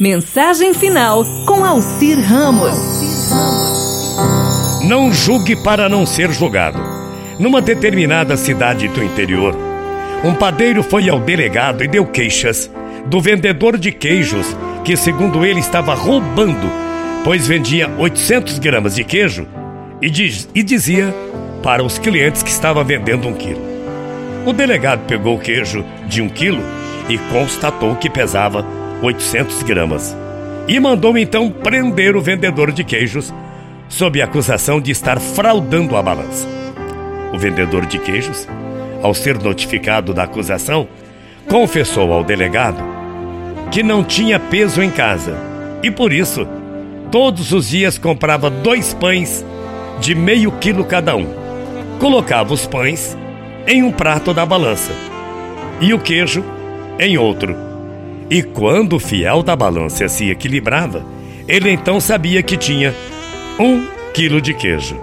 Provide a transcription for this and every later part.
Mensagem final com Alcir Ramos. Não julgue para não ser julgado. Numa determinada cidade do interior, um padeiro foi ao delegado e deu queixas do vendedor de queijos que, segundo ele, estava roubando, pois vendia 800 gramas de queijo e, diz, e dizia para os clientes que estava vendendo um quilo. O delegado pegou o queijo de um quilo e constatou que pesava 800 gramas e mandou então prender o vendedor de queijos sob acusação de estar fraudando a balança. O vendedor de queijos, ao ser notificado da acusação, confessou ao delegado que não tinha peso em casa e por isso todos os dias comprava dois pães de meio quilo cada um. Colocava os pães em um prato da balança e o queijo em outro. E quando o fiel da balança se equilibrava, ele então sabia que tinha um quilo de queijo.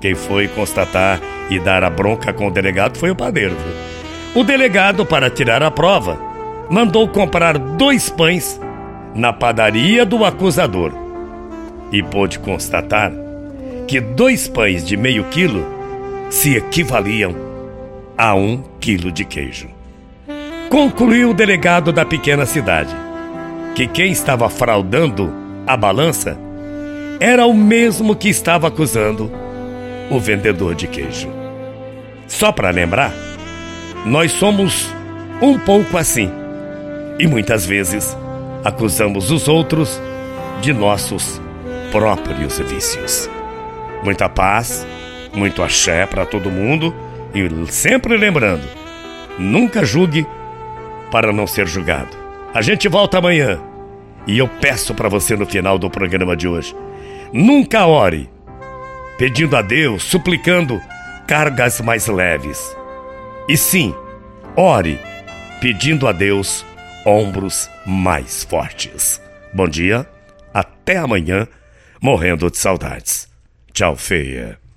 Quem foi constatar e dar a bronca com o delegado foi o padeiro. O delegado, para tirar a prova, mandou comprar dois pães na padaria do acusador e pôde constatar que dois pães de meio quilo se equivaliam a um quilo de queijo. Concluiu o delegado da pequena cidade que quem estava fraudando a balança era o mesmo que estava acusando o vendedor de queijo. Só para lembrar, nós somos um pouco assim e muitas vezes acusamos os outros de nossos próprios vícios. Muita paz, muito axé para todo mundo e sempre lembrando: nunca julgue para não ser julgado. A gente volta amanhã e eu peço para você no final do programa de hoje Nunca ore pedindo a Deus, suplicando cargas mais leves. E sim, ore pedindo a Deus ombros mais fortes. Bom dia, até amanhã, morrendo de saudades. Tchau, feia.